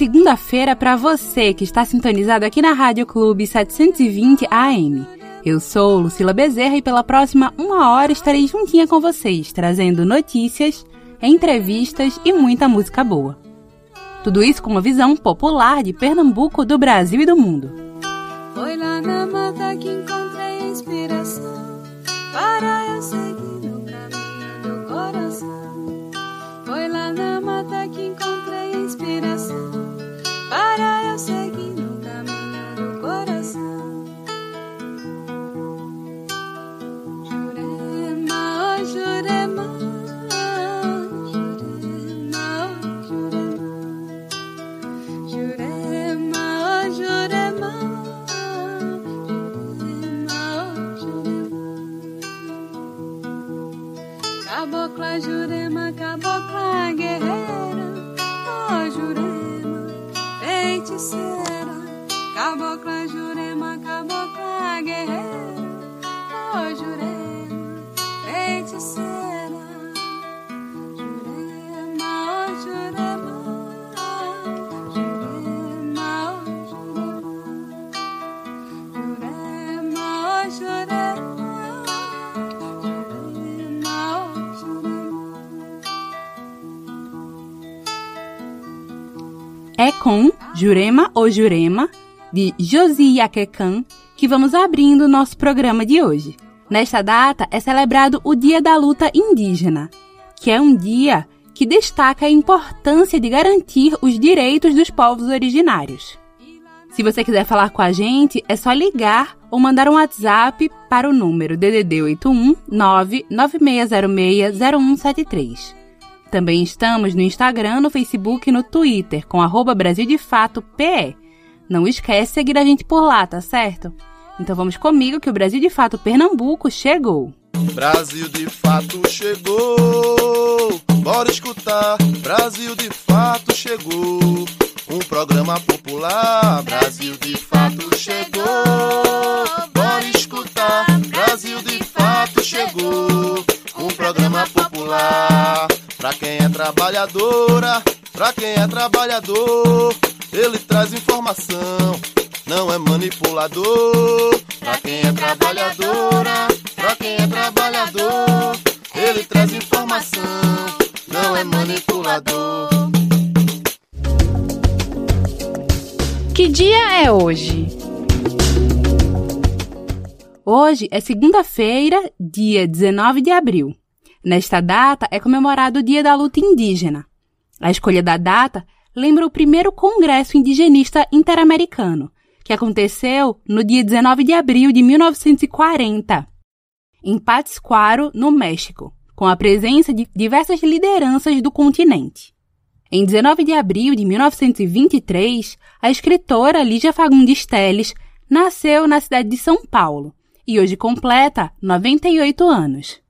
Segunda-feira para você que está sintonizado aqui na Rádio Clube 720 AM. Eu sou Lucila Bezerra e pela próxima uma hora estarei juntinha com vocês, trazendo notícias, entrevistas e muita música boa. Tudo isso com uma visão popular de Pernambuco, do Brasil e do mundo. Foi lá na mata que encontrei inspiração para eu seguir para eu seguir no caminho do coração. Jurema, oh Jurema, Jurema, oh Jurema. Jurema, oh Jurema, Jurema, oh Jurema. Cabocla Jurema, cabocla guerreira, feiticeira. Cabocla Jurema, cabocla guerreira, oh feiticeira. Jurema, Jurema, Jurema, oh Jurema. Jurema, oh Jurema, Jurema, oh Jurema. É com Jurema ou Jurema, de Josi que vamos abrindo nosso programa de hoje. Nesta data é celebrado o Dia da Luta Indígena, que é um dia que destaca a importância de garantir os direitos dos povos originários. Se você quiser falar com a gente, é só ligar ou mandar um WhatsApp para o número DDD 81 99606 0173. Também estamos no Instagram, no Facebook e no Twitter com arroba Brasil de Fato PE. Não esquece seguir a gente por lá, tá certo? Então vamos comigo que o Brasil de Fato Pernambuco chegou. Brasil de fato chegou. Bora escutar. Brasil de fato chegou. Um programa popular. Brasil de fato chegou. Bora escutar. Brasil de fato chegou. Um programa popular. Pra quem é trabalhadora, pra quem é trabalhador, ele traz informação. Não é manipulador. Pra quem é trabalhadora, pra quem é trabalhador, ele traz informação. Não é manipulador. Que dia é hoje? Hoje é segunda-feira, dia 19 de abril. Nesta data é comemorado o Dia da Luta Indígena. A escolha da data lembra o primeiro Congresso Indigenista Interamericano, que aconteceu no dia 19 de abril de 1940, em Pátzcuaro, no México, com a presença de diversas lideranças do continente. Em 19 de abril de 1923, a escritora Lígia Fagundes Telles nasceu na cidade de São Paulo e hoje completa 98 anos.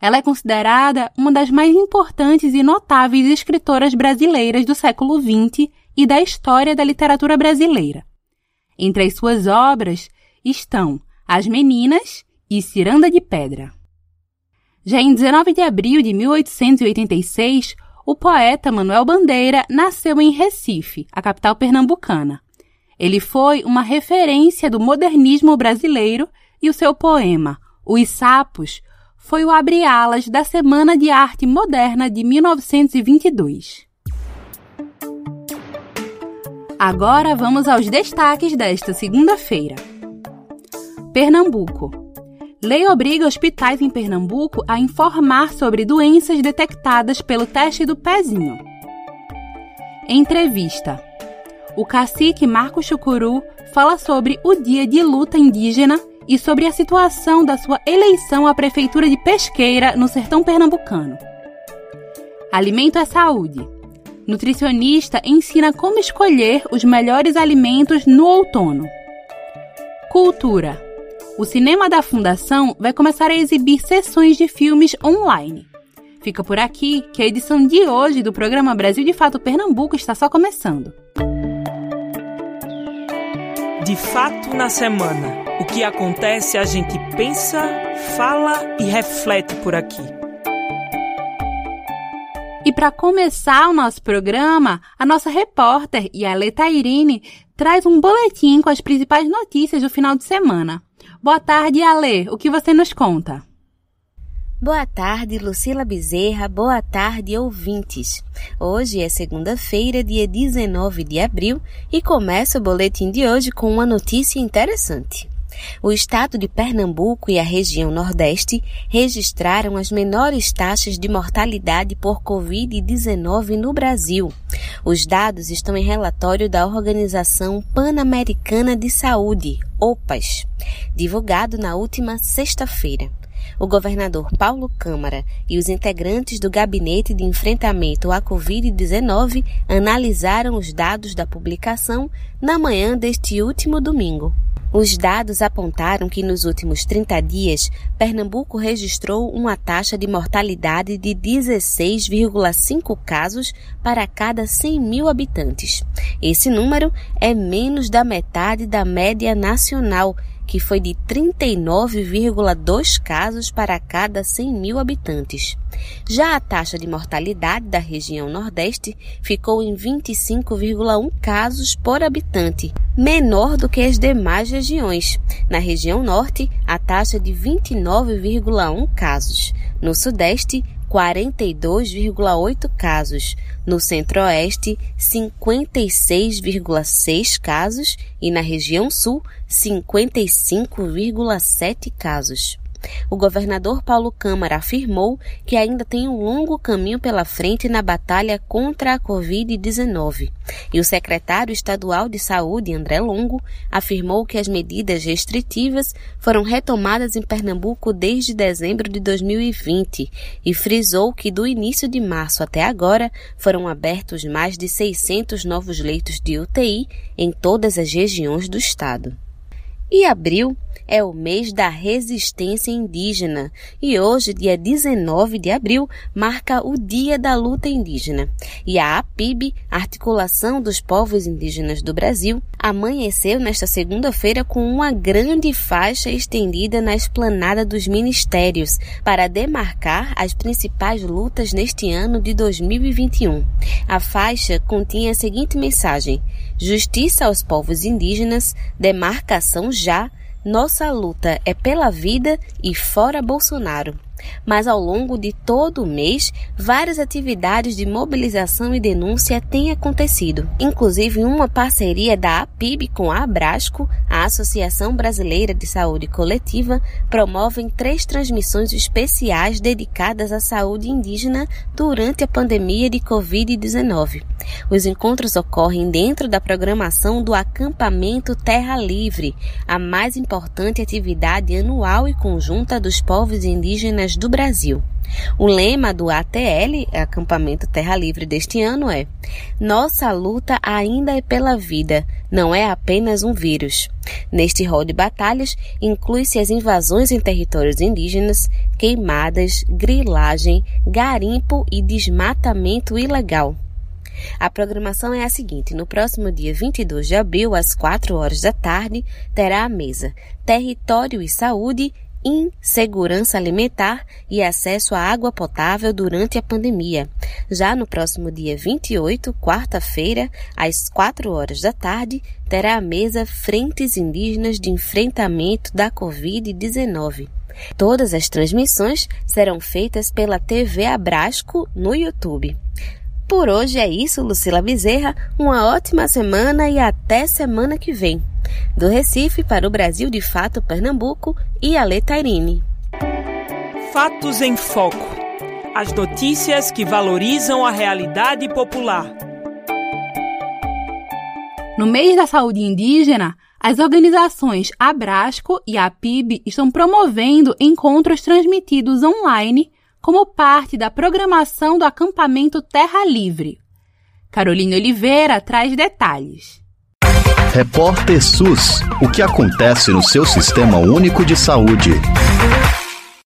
Ela é considerada uma das mais importantes e notáveis escritoras brasileiras do século XX e da história da literatura brasileira. Entre as suas obras estão As Meninas e Ciranda de Pedra. Já em 19 de abril de 1886, o poeta Manuel Bandeira nasceu em Recife, a capital pernambucana. Ele foi uma referência do modernismo brasileiro e o seu poema, Os Sapos, foi o abre-alas da Semana de Arte Moderna de 1922. Agora vamos aos destaques desta segunda-feira. Pernambuco. Lei obriga hospitais em Pernambuco a informar sobre doenças detectadas pelo teste do pezinho. Entrevista. O cacique Marco Chucuru fala sobre o Dia de Luta Indígena e sobre a situação da sua eleição à Prefeitura de Pesqueira, no sertão pernambucano. Alimento é saúde. Nutricionista ensina como escolher os melhores alimentos no outono. Cultura. O cinema da Fundação vai começar a exibir sessões de filmes online. Fica por aqui que a edição de hoje do programa Brasil de Fato Pernambuco está só começando. De fato na semana. O que acontece a gente pensa, fala e reflete por aqui. E para começar o nosso programa, a nossa repórter Yaleta Irine traz um boletim com as principais notícias do final de semana. Boa tarde, Ale. O que você nos conta? Boa tarde, Lucila Bezerra. Boa tarde, ouvintes. Hoje é segunda-feira, dia 19 de abril, e começa o boletim de hoje com uma notícia interessante. O estado de Pernambuco e a região Nordeste registraram as menores taxas de mortalidade por Covid-19 no Brasil. Os dados estão em relatório da Organização Pan-Americana de Saúde, OPAS, divulgado na última sexta-feira o governador Paulo Câmara e os integrantes do Gabinete de Enfrentamento à Covid-19 analisaram os dados da publicação na manhã deste último domingo. Os dados apontaram que nos últimos 30 dias, Pernambuco registrou uma taxa de mortalidade de 16,5 casos para cada 100 mil habitantes. Esse número é menos da metade da média nacional que foi de 39,2 casos para cada 100 mil habitantes. Já a taxa de mortalidade da região Nordeste ficou em 25,1 casos por habitante, menor do que as demais regiões. Na região Norte, a taxa de 29,1 casos. No Sudeste, 42,8 casos, no Centro-Oeste, 56,6 casos e na região Sul, 55,7 casos. O governador Paulo Câmara afirmou que ainda tem um longo caminho pela frente na batalha contra a Covid-19. E o secretário estadual de Saúde, André Longo, afirmou que as medidas restritivas foram retomadas em Pernambuco desde dezembro de 2020 e frisou que do início de março até agora foram abertos mais de 600 novos leitos de UTI em todas as regiões do estado. E abril é o mês da resistência indígena e hoje, dia 19 de abril, marca o Dia da Luta Indígena. E a APIB, Articulação dos Povos Indígenas do Brasil, amanheceu nesta segunda-feira com uma grande faixa estendida na esplanada dos ministérios para demarcar as principais lutas neste ano de 2021. A faixa continha a seguinte mensagem: Justiça aos povos indígenas, demarcação já nossa luta é pela vida e fora Bolsonaro mas ao longo de todo o mês, várias atividades de mobilização e denúncia têm acontecido, inclusive uma parceria da APIB com a Abrasco, a Associação Brasileira de Saúde Coletiva, promovem três transmissões especiais dedicadas à saúde indígena durante a pandemia de Covid-19. Os encontros ocorrem dentro da programação do acampamento Terra Livre, a mais importante atividade anual e conjunta dos povos indígenas do Brasil. O lema do ATL, Acampamento Terra Livre deste ano, é: Nossa luta ainda é pela vida, não é apenas um vírus. Neste rol de batalhas, inclui-se as invasões em territórios indígenas, queimadas, grilagem, garimpo e desmatamento ilegal. A programação é a seguinte: no próximo dia 22 de abril, às 4 horas da tarde, terá a mesa Território e Saúde insegurança alimentar e acesso à água potável durante a pandemia. Já no próximo dia 28, quarta-feira, às 4 horas da tarde, terá a mesa Frentes Indígenas de Enfrentamento da Covid-19. Todas as transmissões serão feitas pela TV Abrasco no YouTube. Por hoje é isso, Lucila Bezerra. Uma ótima semana e até semana que vem. Do Recife para o Brasil de Fato Pernambuco e Ale Tairine. Fatos em Foco. As notícias que valorizam a realidade popular. No mês da saúde indígena, as organizações Abrasco e APIB estão promovendo encontros transmitidos online como parte da programação do acampamento Terra Livre. Carolina Oliveira traz detalhes. Repórter SUS: O que acontece no seu sistema único de saúde?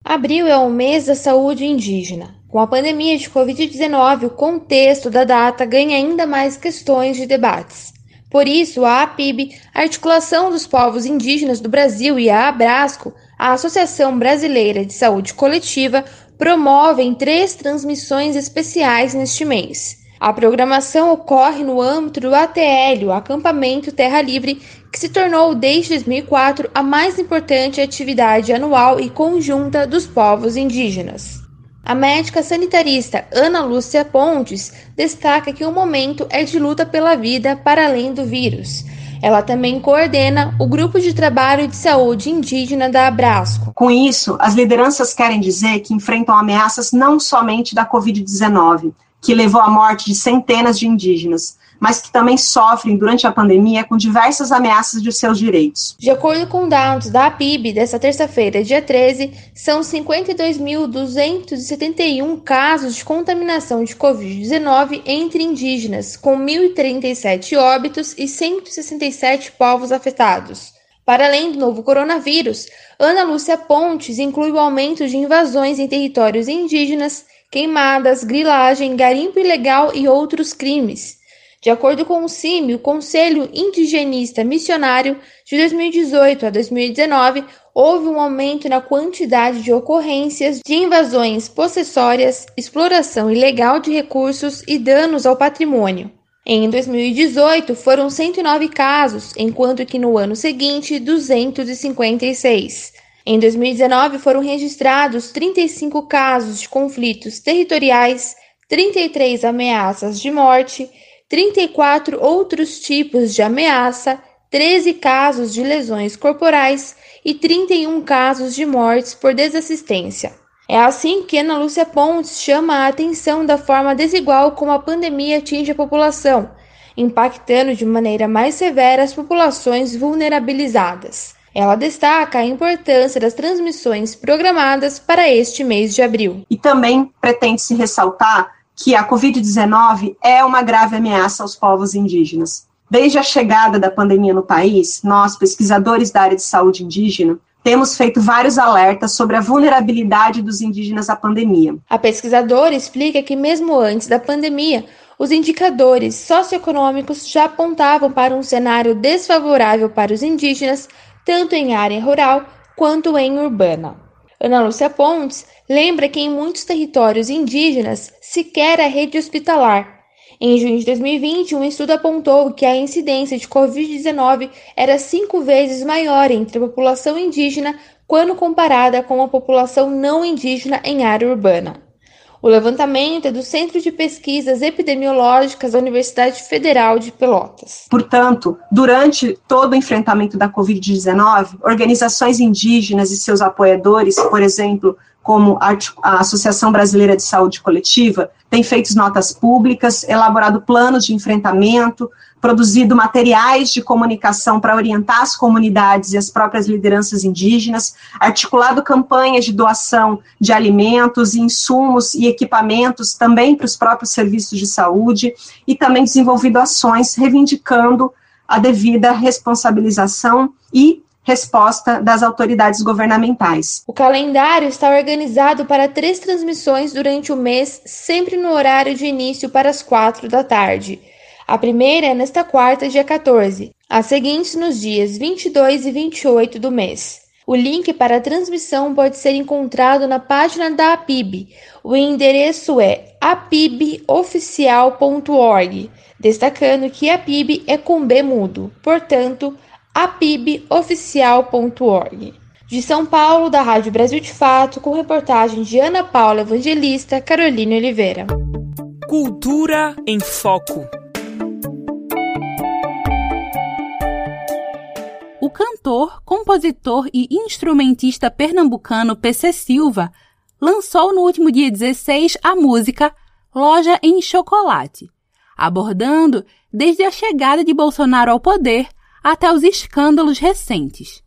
Abril é o mês da saúde indígena. Com a pandemia de Covid-19, o contexto da data ganha ainda mais questões de debates. Por isso, a APIB, a Articulação dos Povos Indígenas do Brasil e a Abrasco, a Associação Brasileira de Saúde Coletiva, promovem três transmissões especiais neste mês. A programação ocorre no âmbito do ATL, o Acampamento Terra Livre, que se tornou desde 2004 a mais importante atividade anual e conjunta dos povos indígenas. A médica sanitarista Ana Lúcia Pontes destaca que o momento é de luta pela vida para além do vírus. Ela também coordena o grupo de trabalho de saúde indígena da Abrasco. Com isso, as lideranças querem dizer que enfrentam ameaças não somente da Covid-19, que levou à morte de centenas de indígenas, mas que também sofrem durante a pandemia com diversas ameaças de seus direitos. De acordo com dados da APIB desta terça-feira, dia 13, são 52.271 casos de contaminação de Covid-19 entre indígenas, com 1.037 óbitos e 167 povos afetados. Para além do novo coronavírus, Ana Lúcia Pontes inclui o aumento de invasões em territórios indígenas, queimadas, grilagem, garimpo ilegal e outros crimes. De acordo com o CIMI, o Conselho Indigenista Missionário, de 2018 a 2019, houve um aumento na quantidade de ocorrências de invasões possessórias, exploração ilegal de recursos e danos ao patrimônio. Em 2018, foram 109 casos, enquanto que no ano seguinte, 256. Em 2019, foram registrados 35 casos de conflitos territoriais, 33 ameaças de morte 34 outros tipos de ameaça, 13 casos de lesões corporais e 31 casos de mortes por desassistência. É assim que Ana Lúcia Pontes chama a atenção da forma desigual como a pandemia atinge a população, impactando de maneira mais severa as populações vulnerabilizadas. Ela destaca a importância das transmissões programadas para este mês de abril. E também pretende se ressaltar que a Covid-19 é uma grave ameaça aos povos indígenas. Desde a chegada da pandemia no país, nós, pesquisadores da área de saúde indígena, temos feito vários alertas sobre a vulnerabilidade dos indígenas à pandemia. A pesquisadora explica que, mesmo antes da pandemia, os indicadores socioeconômicos já apontavam para um cenário desfavorável para os indígenas, tanto em área rural quanto em urbana. Ana Lúcia Pontes lembra que em muitos territórios indígenas sequer há rede hospitalar. Em junho de 2020, um estudo apontou que a incidência de Covid-19 era cinco vezes maior entre a população indígena quando comparada com a população não indígena em área urbana. O levantamento é do Centro de Pesquisas Epidemiológicas da Universidade Federal de Pelotas. Portanto, durante todo o enfrentamento da Covid-19, organizações indígenas e seus apoiadores, por exemplo, como a Associação Brasileira de Saúde Coletiva, têm feito notas públicas, elaborado planos de enfrentamento, produzido materiais de comunicação para orientar as comunidades e as próprias lideranças indígenas, articulado campanhas de doação de alimentos, insumos e equipamentos também para os próprios serviços de saúde e também desenvolvido ações reivindicando a devida responsabilização e resposta das autoridades governamentais. O calendário está organizado para três transmissões durante o mês, sempre no horário de início para as quatro da tarde. A primeira é nesta quarta, dia 14, as seguintes nos dias 22 e 28 do mês. O link para a transmissão pode ser encontrado na página da APIB. O endereço é apiboficial.org, destacando que a APIB é com B mudo, portanto, apiboficial.org. De São Paulo, da Rádio Brasil de Fato, com reportagem de Ana Paula Evangelista, Carolina Oliveira. Cultura em Foco. O cantor, compositor e instrumentista pernambucano PC Silva lançou no último dia 16 a música Loja em Chocolate, abordando desde a chegada de Bolsonaro ao poder até os escândalos recentes.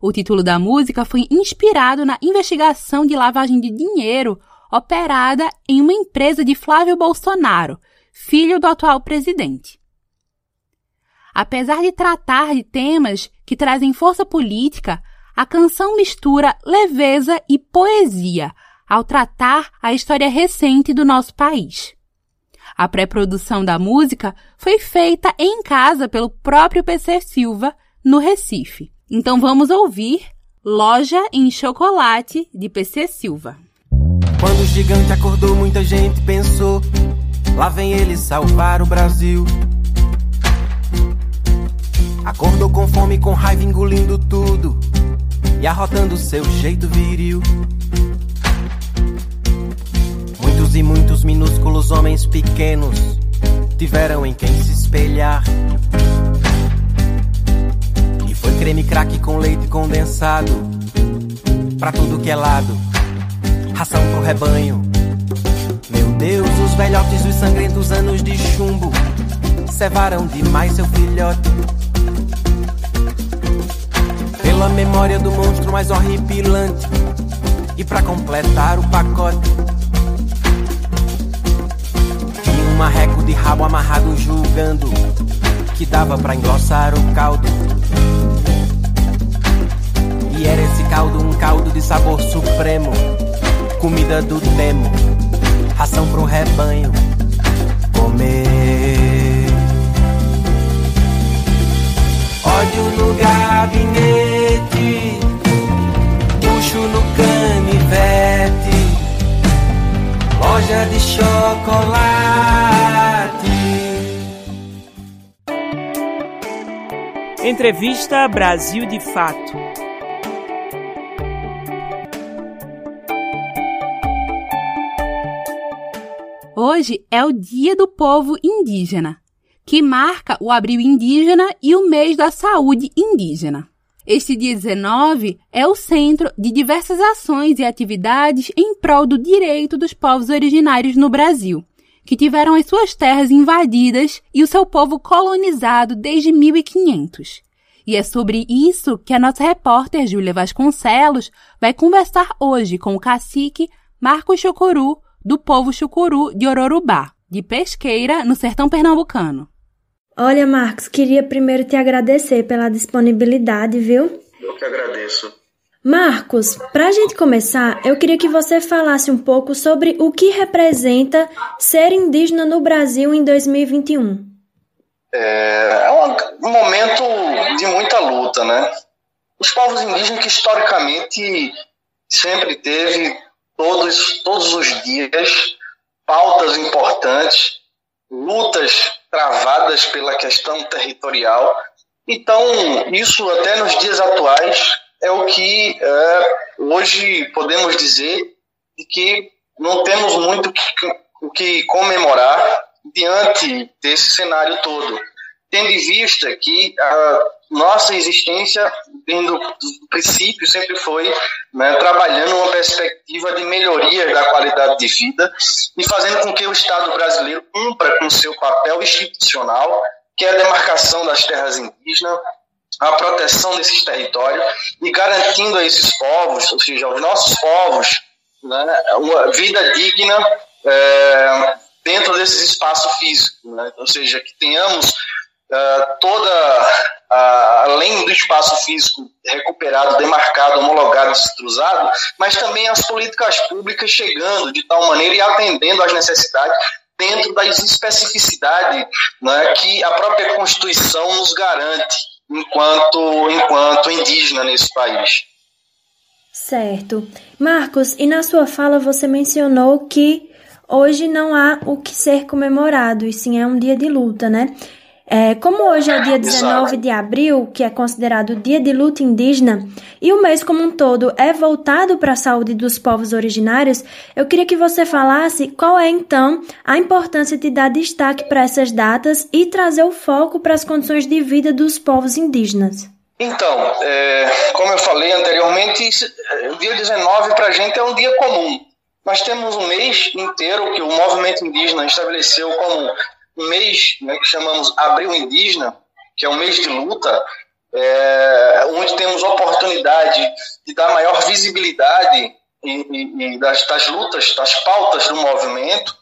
O título da música foi inspirado na investigação de lavagem de dinheiro operada em uma empresa de Flávio Bolsonaro, filho do atual presidente. Apesar de tratar de temas que trazem força política, a canção mistura leveza e poesia ao tratar a história recente do nosso país. A pré-produção da música foi feita em casa pelo próprio PC Silva, no Recife. Então vamos ouvir Loja em Chocolate, de PC Silva. Quando o gigante acordou, muita gente pensou: lá vem ele salvar o Brasil. Acordou com fome, com raiva, engolindo tudo e arrotando seu jeito viril. Muitos e muitos minúsculos homens pequenos tiveram em quem se espelhar. E foi creme crack com leite condensado pra tudo que é lado ração pro rebanho. Meu Deus, os velhotes dos sangrentos anos de chumbo cevaram demais seu filhote. Pela memória do monstro mais horripilante e para completar o pacote. Marreco de rabo amarrado julgando que dava para engrossar o caldo. E era esse caldo um caldo de sabor supremo comida do demo, ração pro rebanho comer. Ódio no gabinete, puxo no canivete, loja de chocolate. Entrevista Brasil de Fato. Hoje é o Dia do Povo Indígena, que marca o Abril Indígena e o mês da saúde indígena. Este dia 19 é o centro de diversas ações e atividades em prol do direito dos povos originários no Brasil, que tiveram as suas terras invadidas e o seu povo colonizado desde 1500. E é sobre isso que a nossa repórter Júlia Vasconcelos vai conversar hoje com o cacique Marcos Chocuru, do povo chucuru de Ororubá, de Pesqueira, no sertão pernambucano. Olha, Marcos, queria primeiro te agradecer pela disponibilidade, viu? Eu que agradeço. Marcos, para a gente começar, eu queria que você falasse um pouco sobre o que representa ser indígena no Brasil em 2021. É, é um momento de muita luta, né? Os povos indígenas que historicamente sempre teve todos, todos os dias, pautas importantes, lutas travadas pela questão territorial. Então, isso até nos dias atuais é o que é, hoje podemos dizer de que não temos muito o que comemorar diante desse cenário todo, tendo em vista que a nossa existência, tendo do princípio, sempre foi né, trabalhando uma perspectiva de melhoria da qualidade de vida e fazendo com que o Estado brasileiro cumpra com seu papel institucional, que é a demarcação das terras indígenas, a proteção desses territórios e garantindo a esses povos, ou seja, aos nossos povos, né, uma vida digna é, dentro desses espaços físicos, né, ou seja, que tenhamos uh, toda, uh, além do espaço físico recuperado, demarcado, homologado, destruzado, mas também as políticas públicas chegando de tal maneira e atendendo às necessidades dentro das especificidades né, que a própria Constituição nos garante enquanto, enquanto indígena nesse país. Certo. Marcos, e na sua fala você mencionou que hoje não há o que ser comemorado, e sim é um dia de luta, né? É, como hoje é o dia 19 de abril, que é considerado o dia de luta indígena, e o mês como um todo é voltado para a saúde dos povos originários, eu queria que você falasse qual é então a importância de dar destaque para essas datas e trazer o foco para as condições de vida dos povos indígenas. Então, é, como eu falei anteriormente, o dia 19 para a gente é um dia comum. Nós temos um mês inteiro que o movimento indígena estabeleceu como mês né, que chamamos Abril Indígena, que é um mês de luta, é, onde temos oportunidade de dar maior visibilidade e, e, e das, das, lutas, das pautas do movimento,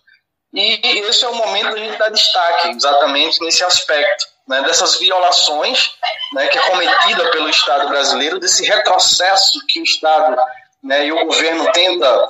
e esse é o momento de a gente dar destaque exatamente nesse aspecto, né, dessas violações né, que é cometida pelo Estado brasileiro, desse retrocesso que o Estado né, e o governo tenta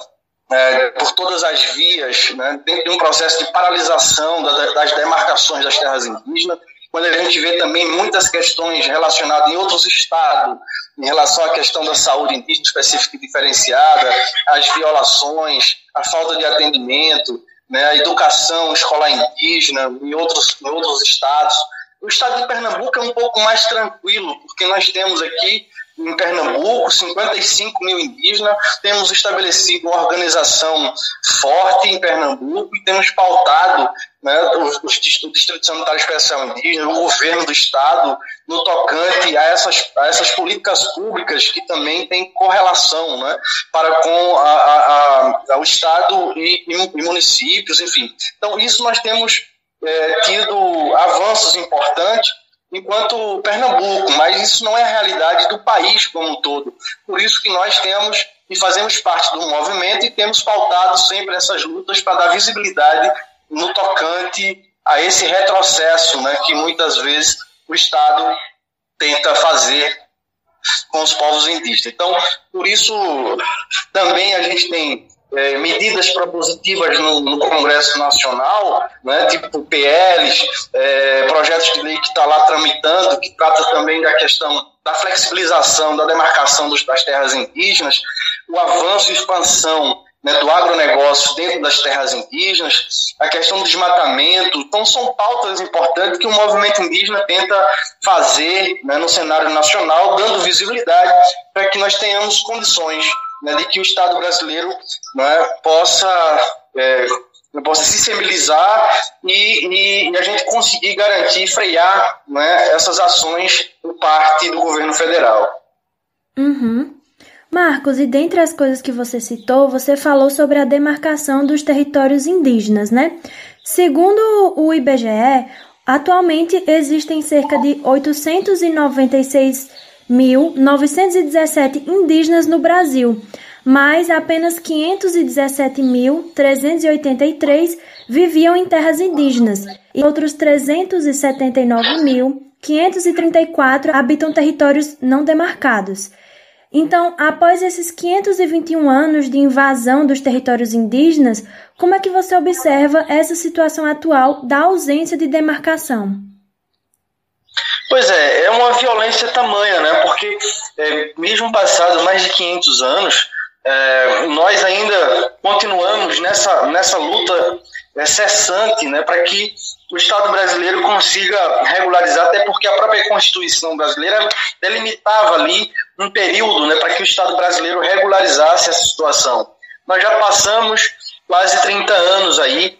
é, por todas as vias, né, dentro de um processo de paralisação das demarcações das terras indígenas, quando a gente vê também muitas questões relacionadas em outros estados, em relação à questão da saúde indígena específica e diferenciada, as violações, a falta de atendimento, né, a educação escolar indígena em outros, em outros estados. O estado de Pernambuco é um pouco mais tranquilo, porque nós temos aqui em Pernambuco, 55 mil indígenas, temos estabelecido uma organização forte em Pernambuco e temos pautado né, os, o Distrito Sanitário Especial Indígena, o governo do Estado, no tocante a essas, a essas políticas públicas que também têm correlação né, para com a, a, a, o Estado e, e, municípios, enfim. Então, isso nós temos é, tido avanços importantes enquanto Pernambuco, mas isso não é a realidade do país como um todo. Por isso que nós temos e fazemos parte do movimento e temos pautado sempre essas lutas para dar visibilidade no tocante a esse retrocesso né, que muitas vezes o Estado tenta fazer com os povos indígenas. Então, por isso, também a gente tem é, medidas propositivas no, no, Congresso Nacional, né, tipo PLs, é, projetos de lei que está lá tramitando, que trata também da questão da flexibilização da demarcação dos, das terras indígenas, o avanço e expansão né, do agronegócio dentro das terras indígenas, a questão do desmatamento. Então, são pautas importantes que o movimento indígena tenta fazer né, no cenário nacional, dando visibilidade para que nós tenhamos condições né, de que o Estado brasileiro né, possa, é, possa se sensibilizar e, e, a gente conseguir garantir, frear né, essas ações por parte do governo federal. Uhum. Marcos, e dentre as coisas que você citou, você falou sobre a demarcação dos territórios indígenas, né? Segundo o IBGE, atualmente existem cerca de 896 1.917 indígenas no Brasil, mas apenas 517.383 viviam em terras indígenas e outros 379.534 habitam territórios não demarcados. Então, após esses 521 anos de invasão dos territórios indígenas, como é que você observa essa situação atual da ausência de demarcação? Pois é, é uma violência tamanha, né? Porque é, mesmo passados mais de 500 anos, é, nós ainda continuamos nessa, nessa luta cessante, né? Para que o Estado brasileiro consiga regularizar, até porque a própria Constituição brasileira delimitava ali um período, né? Para que o Estado brasileiro regularizasse essa situação. Nós já passamos quase 30 anos aí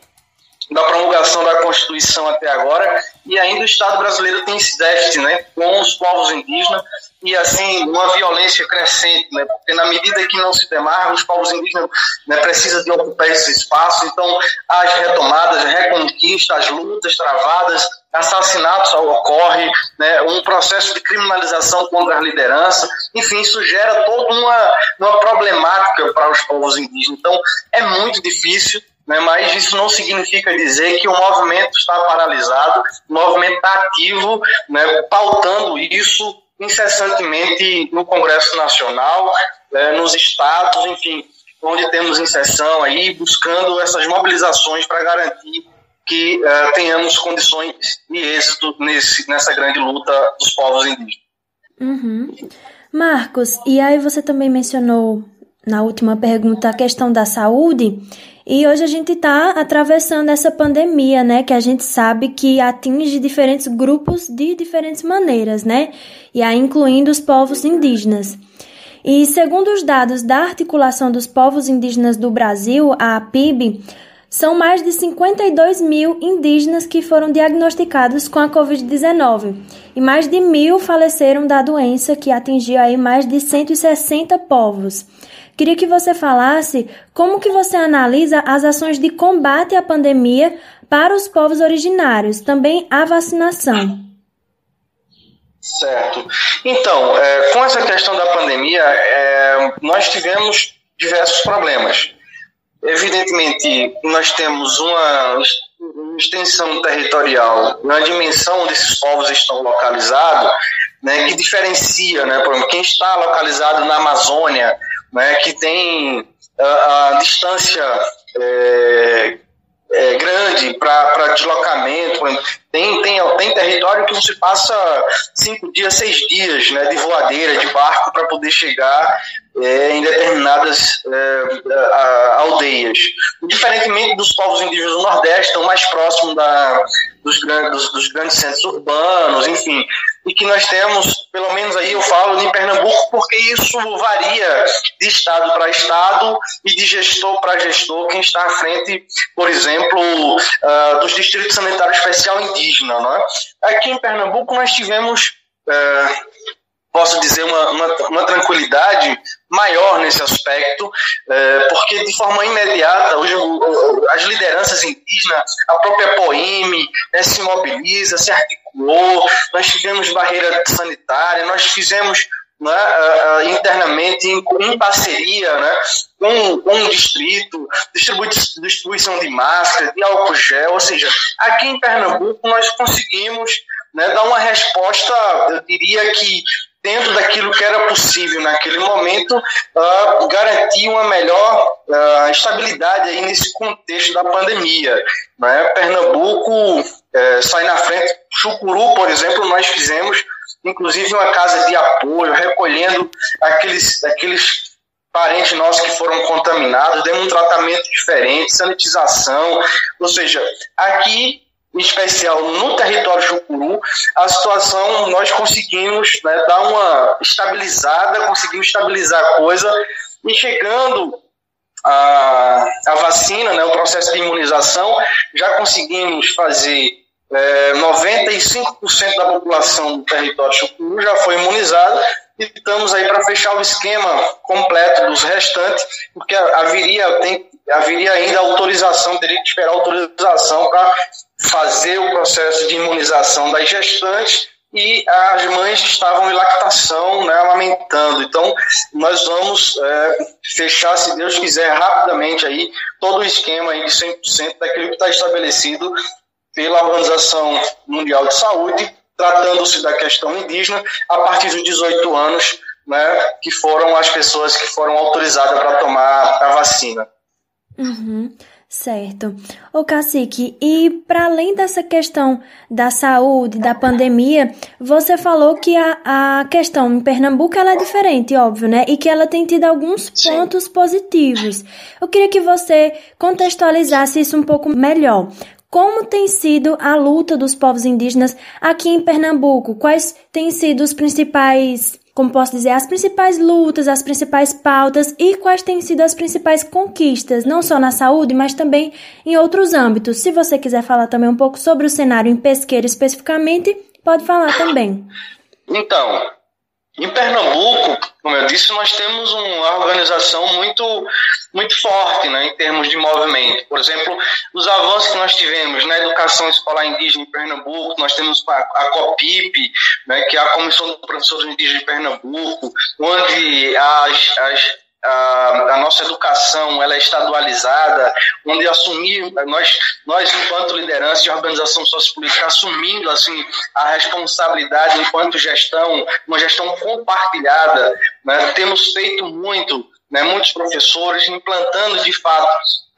da promulgação da Constituição até agora, e ainda o Estado brasileiro tem esse déficit né, com os povos indígenas, e assim, uma violência crescente, né, porque na medida que não se demarca, os povos indígenas né, precisam de ocupar esse espaço, então as retomadas, a reconquista, as lutas travadas, assassinatos ocorrem, né, um processo de criminalização contra as lideranças, enfim, isso gera toda uma, uma problemática para os povos indígenas. Então, é muito difícil né, mas isso não significa dizer que o movimento está paralisado, o movimento está ativo, né, pautando isso incessantemente no Congresso Nacional, né, nos estados, enfim, onde temos inserção aí, buscando essas mobilizações para garantir que uh, tenhamos condições de êxito nesse, nessa grande luta dos povos indígenas. Uhum. Marcos, e aí você também mencionou na última pergunta a questão da saúde. E hoje a gente está atravessando essa pandemia, né? Que a gente sabe que atinge diferentes grupos de diferentes maneiras, né? E aí incluindo os povos indígenas. E segundo os dados da Articulação dos Povos Indígenas do Brasil, a APIB, são mais de 52 mil indígenas que foram diagnosticados com a Covid-19 e mais de mil faleceram da doença que atingiu aí mais de 160 povos. Queria que você falasse como que você analisa as ações de combate à pandemia para os povos originários, também a vacinação. Certo. Então, é, com essa questão da pandemia, é, nós tivemos diversos problemas. Evidentemente, nós temos uma extensão territorial, uma dimensão onde esses povos estão localizados, né, que diferencia, né, por exemplo, quem está localizado na Amazônia, né, que tem a, a distância é, é, grande para deslocamento. Tem, tem, tem território que você passa cinco dias, seis dias né, de voadeira, de barco, para poder chegar é, em determinadas é, aldeias. Diferentemente dos povos indígenas do Nordeste, estão mais próximos da, dos, grandes, dos grandes centros urbanos, enfim, e que nós temos, pelo menos aí eu falo em Pernambuco, porque isso varia de estado para estado e de gestor para gestor, quem está à frente, por exemplo, uh, dos distritos sanitários especial indígena. Não é? Aqui em Pernambuco nós tivemos uh, posso dizer, uma, uma, uma, tranquilidade maior nesse aspecto, é, porque de forma imediata, hoje as lideranças indígenas, a própria POIME né, se mobiliza, se articulou, nós tivemos barreira sanitária, nós fizemos né, internamente em, em parceria né, com, com um distrito, distribui, distribuição de máscara, de álcool gel, ou seja, aqui em Pernambuco nós conseguimos né, dar uma resposta, eu diria que dentro daquilo que era possível naquele momento, uh, garantir uma melhor uh, estabilidade aí nesse contexto da pandemia. Né? Pernambuco uh, sai na frente, Chucuru, por exemplo, nós fizemos inclusive uma casa de apoio, recolhendo aqueles, aqueles parentes nossos que foram contaminados, dando um tratamento diferente, sanitização, ou seja, aqui em especial no território Chucuru, a situação nós conseguimos né, dar uma estabilizada, conseguimos estabilizar a coisa. E chegando a, a vacina, né, o processo de imunização, já conseguimos fazer é, 95% da população do território Chucuru já foi imunizada e estamos aí para fechar o esquema completo dos restantes, porque haveria, tem, haveria ainda autorização, teria que esperar autorização para fazer o processo de imunização das gestantes e as mães que estavam em lactação, né, amamentando. Então, nós vamos é, fechar, se Deus quiser, rapidamente aí todo o esquema aí de 100% daquilo que está estabelecido pela Organização Mundial de Saúde, tratando-se da questão indígena, a partir dos 18 anos, né, que foram as pessoas que foram autorizadas para tomar a vacina. Uhum. Certo. Ô Cacique, e para além dessa questão da saúde, da pandemia, você falou que a, a questão em Pernambuco ela é diferente, óbvio, né? E que ela tem tido alguns pontos Sim. positivos. Eu queria que você contextualizasse isso um pouco melhor. Como tem sido a luta dos povos indígenas aqui em Pernambuco? Quais têm sido os principais como posso dizer, as principais lutas, as principais pautas e quais têm sido as principais conquistas, não só na saúde, mas também em outros âmbitos. Se você quiser falar também um pouco sobre o cenário em pesqueira especificamente, pode falar também. Então, em Pernambuco, como eu disse, nós temos uma organização muito, muito forte né, em termos de movimento. Por exemplo, os avanços que nós tivemos na educação escolar indígena em Pernambuco, nós temos a, a COPIP, né, que é a Comissão de Professores Indígenas de Pernambuco, onde as, as a, nossa educação ela é estadualizada, onde assumir nós nós enquanto liderança de organização sociopolítica assumindo assim a responsabilidade enquanto gestão, uma gestão compartilhada, né? temos feito muito né, muitos professores implantando de fato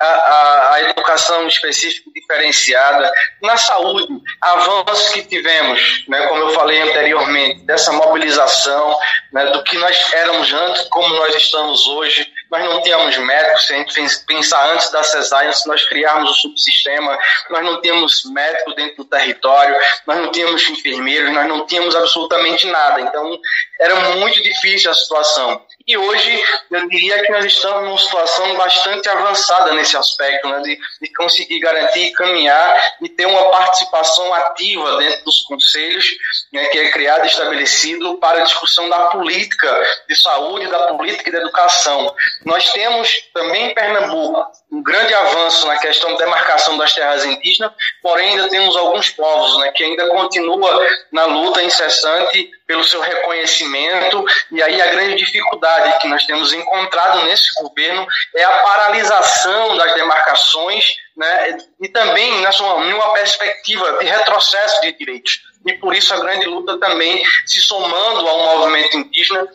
a, a, a, educação específica diferenciada, na saúde, avanços que tivemos, né, como eu falei anteriormente, dessa mobilização, né, do que nós éramos antes, como nós estamos hoje, nós não tínhamos médicos, se a gente pensar antes da cesárea, se nós criarmos o subsistema, nós não tínhamos médico dentro do território, nós não tínhamos enfermeiros, nós não tínhamos absolutamente nada. Então, era muito difícil a situação. E hoje, eu diria que nós estamos numa situação bastante avançada nesse aspecto, né, de, de conseguir garantir, caminhar e ter uma participação ativa dentro dos conselhos, né, que é criado e estabelecido para a discussão da política de saúde, da política de educação. Nós temos também em Pernambuco um grande avanço na questão da demarcação das terras indígenas, porém ainda temos alguns povos né, que ainda continua na luta incessante pelo seu reconhecimento, e aí a grande dificuldade que nós temos encontrado nesse governo é a paralisação das demarcações né, e também nessa, numa perspectiva de retrocesso de direitos. E por isso a grande luta também se somando ao movimento indígena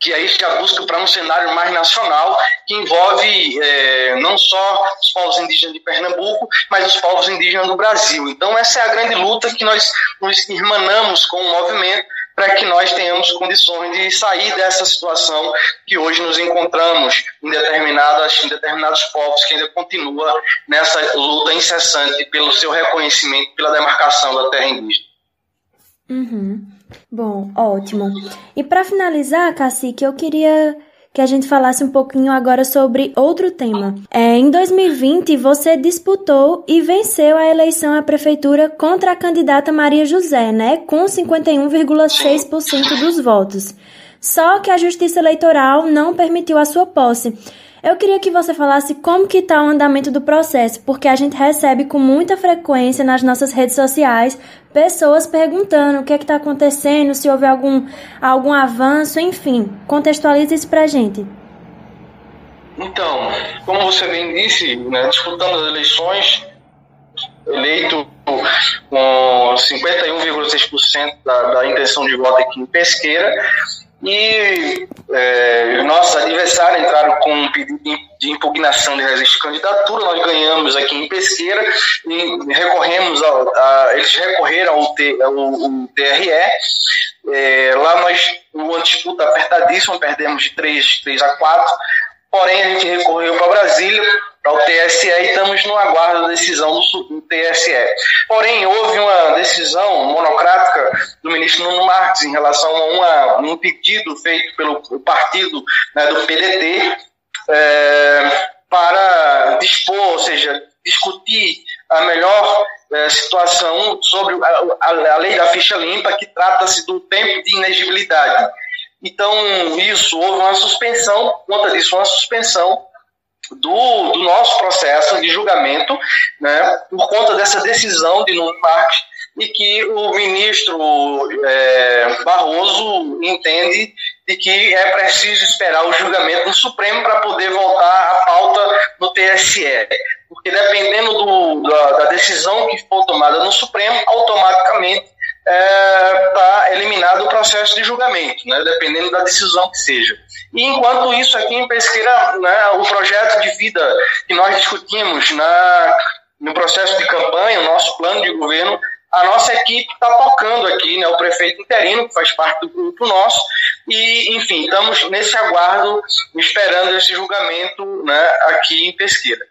que aí já busca para um cenário mais nacional, que envolve é, não só os povos indígenas de Pernambuco, mas os povos indígenas do Brasil. Então, essa é a grande luta que nós nos irmanamos com o movimento para que nós tenhamos condições de sair dessa situação que hoje nos encontramos em, determinadas, em determinados povos que ainda continua nessa luta incessante pelo seu reconhecimento, pela demarcação da terra indígena. Uhum. Bom, ótimo. E para finalizar, Cacique, eu queria que a gente falasse um pouquinho agora sobre outro tema. É, em 2020, você disputou e venceu a eleição à prefeitura contra a candidata Maria José, né, com 51,6% dos votos. Só que a Justiça Eleitoral não permitiu a sua posse. Eu queria que você falasse como que está o andamento do processo, porque a gente recebe com muita frequência nas nossas redes sociais pessoas perguntando o que é que está acontecendo, se houve algum, algum avanço, enfim. Contextualize isso para a gente. Então, como você bem disse, né, disputando as eleições, eleito com 51,6% da, da intenção de voto aqui em Pesqueira, e é, nossos adversários entraram com um pedido de impugnação de registro de candidatura, nós ganhamos aqui em Pesqueira e recorremos a, eles recorreram ao, T, ao, ao TRE. É, lá nós, uma disputa apertadíssima, perdemos de 3, 3 a 4, porém a gente recorreu para Brasília, para o TSE e estamos no aguardo da decisão do, do, TSE. Porém, houve uma decisão monocrática do ministro Nuno Marques em relação a uma, um pedido feito pelo partido né, do PDT é, para dispor, ou seja, discutir a melhor é, situação sobre a, a, a lei da ficha limpa, que trata-se do tempo de inegibilidade. Então, isso, houve uma suspensão, conta disso, uma suspensão do, do nosso processo de julgamento, né, por conta dessa decisão de Nuno Marques, e que o ministro é, Barroso entende de que é preciso esperar o julgamento do Supremo para poder voltar à pauta do TSE. Porque dependendo do, da, da decisão que for tomada no Supremo, automaticamente está é, tá eliminado o processo de julgamento, né, dependendo da decisão que seja. E enquanto isso, aqui em Pesqueira, né, o projeto de vida que nós discutimos na, no processo de campanha, o nosso plano de governo, a nossa equipe está tocando aqui, né, o prefeito interino, que faz parte do grupo nosso, e, enfim, estamos nesse aguardo, esperando esse julgamento né, aqui em Pesqueira.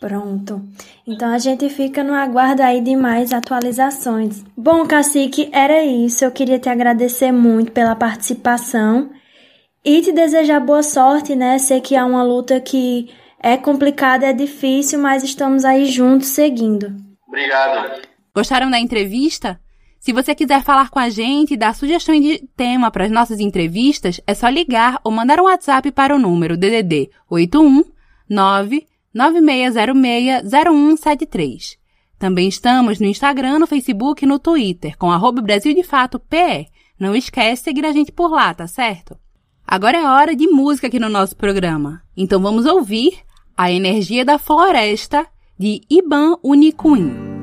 Pronto. Então a gente fica no aguardo aí de mais atualizações. Bom, Cacique, era isso. Eu queria te agradecer muito pela participação e te desejar boa sorte, né? Sei que há uma luta que é complicada, é difícil, mas estamos aí juntos seguindo. Obrigado. Gostaram da entrevista? Se você quiser falar com a gente e dar sugestões de tema para as nossas entrevistas, é só ligar ou mandar um WhatsApp para o número DDD 819 9606-0173. Também estamos no Instagram, no Facebook e no Twitter, com arroba Brasil de Fato PE. Não esquece de seguir a gente por lá, tá certo? Agora é hora de música aqui no nosso programa. Então vamos ouvir A Energia da Floresta, de Iban Unicuim.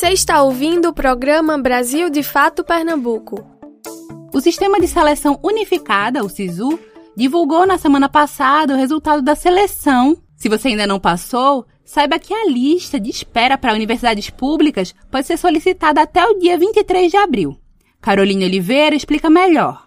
Você está ouvindo o programa Brasil de Fato Pernambuco. O Sistema de Seleção Unificada, o SISU, divulgou na semana passada o resultado da seleção. Se você ainda não passou, saiba que a lista de espera para universidades públicas pode ser solicitada até o dia 23 de abril. Carolina Oliveira explica melhor.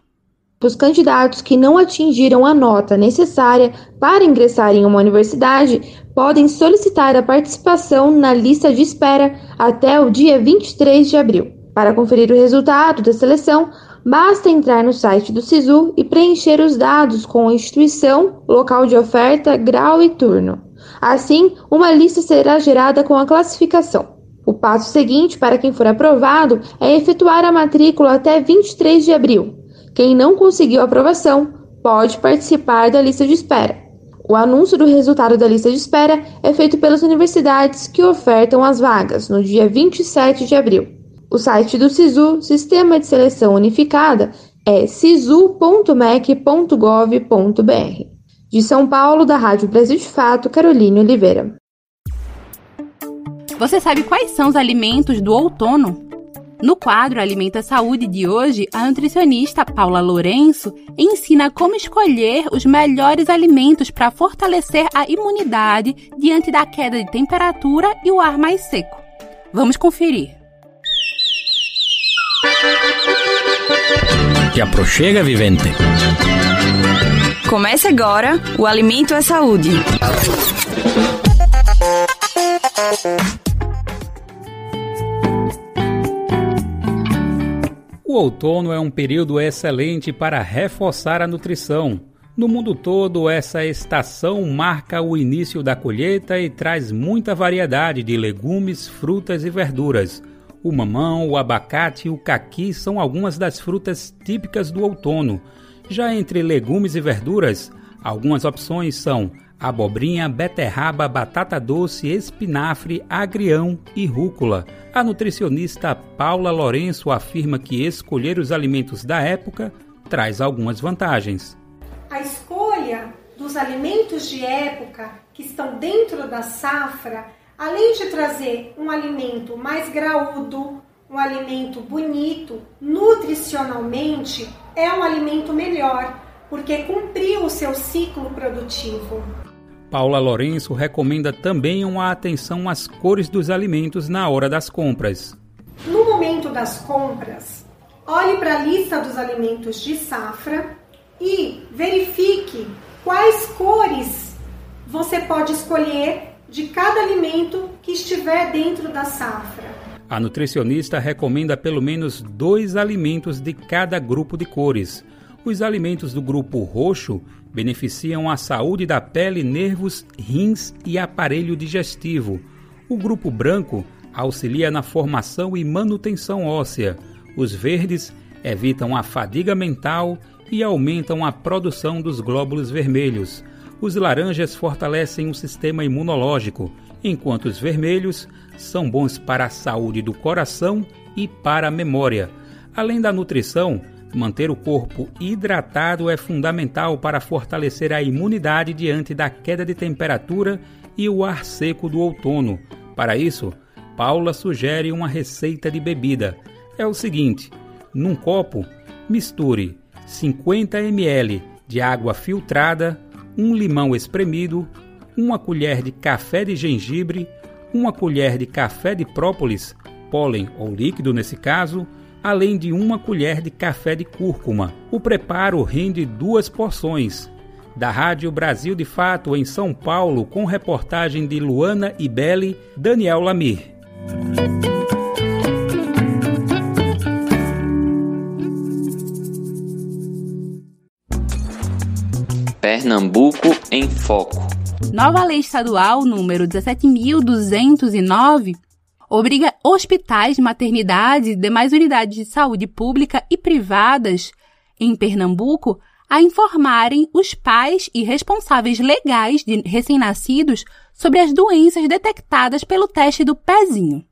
Os candidatos que não atingiram a nota necessária para ingressar em uma universidade podem solicitar a participação na lista de espera até o dia 23 de abril. Para conferir o resultado da seleção, basta entrar no site do SISU e preencher os dados com instituição, local de oferta, grau e turno. Assim, uma lista será gerada com a classificação. O passo seguinte para quem for aprovado é efetuar a matrícula até 23 de abril. Quem não conseguiu aprovação pode participar da lista de espera. O anúncio do resultado da lista de espera é feito pelas universidades que ofertam as vagas no dia 27 de abril. O site do SISU, Sistema de Seleção Unificada, é sisu.mec.gov.br. De São Paulo, da Rádio Brasil de Fato, Caroline Oliveira. Você sabe quais são os alimentos do outono? No quadro Alimenta Saúde de hoje, a nutricionista Paula Lourenço ensina como escolher os melhores alimentos para fortalecer a imunidade diante da queda de temperatura e o ar mais seco. Vamos conferir. Te aproxega, vivente. Comece agora o Alimento é Saúde. O outono é um período excelente para reforçar a nutrição. No mundo todo, essa estação marca o início da colheita e traz muita variedade de legumes, frutas e verduras. O mamão, o abacate e o caqui são algumas das frutas típicas do outono. Já entre legumes e verduras, algumas opções são abobrinha, beterraba, batata doce, espinafre, agrião e rúcula. A nutricionista Paula Lourenço afirma que escolher os alimentos da época traz algumas vantagens. A escolha dos alimentos de época que estão dentro da safra, além de trazer um alimento mais graúdo, um alimento bonito, nutricionalmente é um alimento melhor, porque cumpriu o seu ciclo produtivo. Paula Lourenço recomenda também uma atenção às cores dos alimentos na hora das compras. No momento das compras, olhe para a lista dos alimentos de safra e verifique quais cores você pode escolher de cada alimento que estiver dentro da safra. A nutricionista recomenda pelo menos dois alimentos de cada grupo de cores. Os alimentos do grupo roxo beneficiam a saúde da pele, nervos, rins e aparelho digestivo. O grupo branco auxilia na formação e manutenção óssea. Os verdes evitam a fadiga mental e aumentam a produção dos glóbulos vermelhos. Os laranjas fortalecem o sistema imunológico, enquanto os vermelhos são bons para a saúde do coração e para a memória. Além da nutrição, Manter o corpo hidratado é fundamental para fortalecer a imunidade diante da queda de temperatura e o ar seco do outono. Para isso, Paula sugere uma receita de bebida. É o seguinte: num copo, misture 50 ml de água filtrada, um limão espremido, uma colher de café de gengibre, uma colher de café de própolis, pólen ou líquido nesse caso, além de uma colher de café de cúrcuma. O preparo rende duas porções. Da Rádio Brasil de Fato, em São Paulo, com reportagem de Luana Ibelli, Daniel Lamir. Pernambuco em Foco. Nova Lei Estadual número 17.209 obriga hospitais, maternidades e demais unidades de saúde pública e privadas em Pernambuco a informarem os pais e responsáveis legais de recém-nascidos sobre as doenças detectadas pelo teste do pezinho.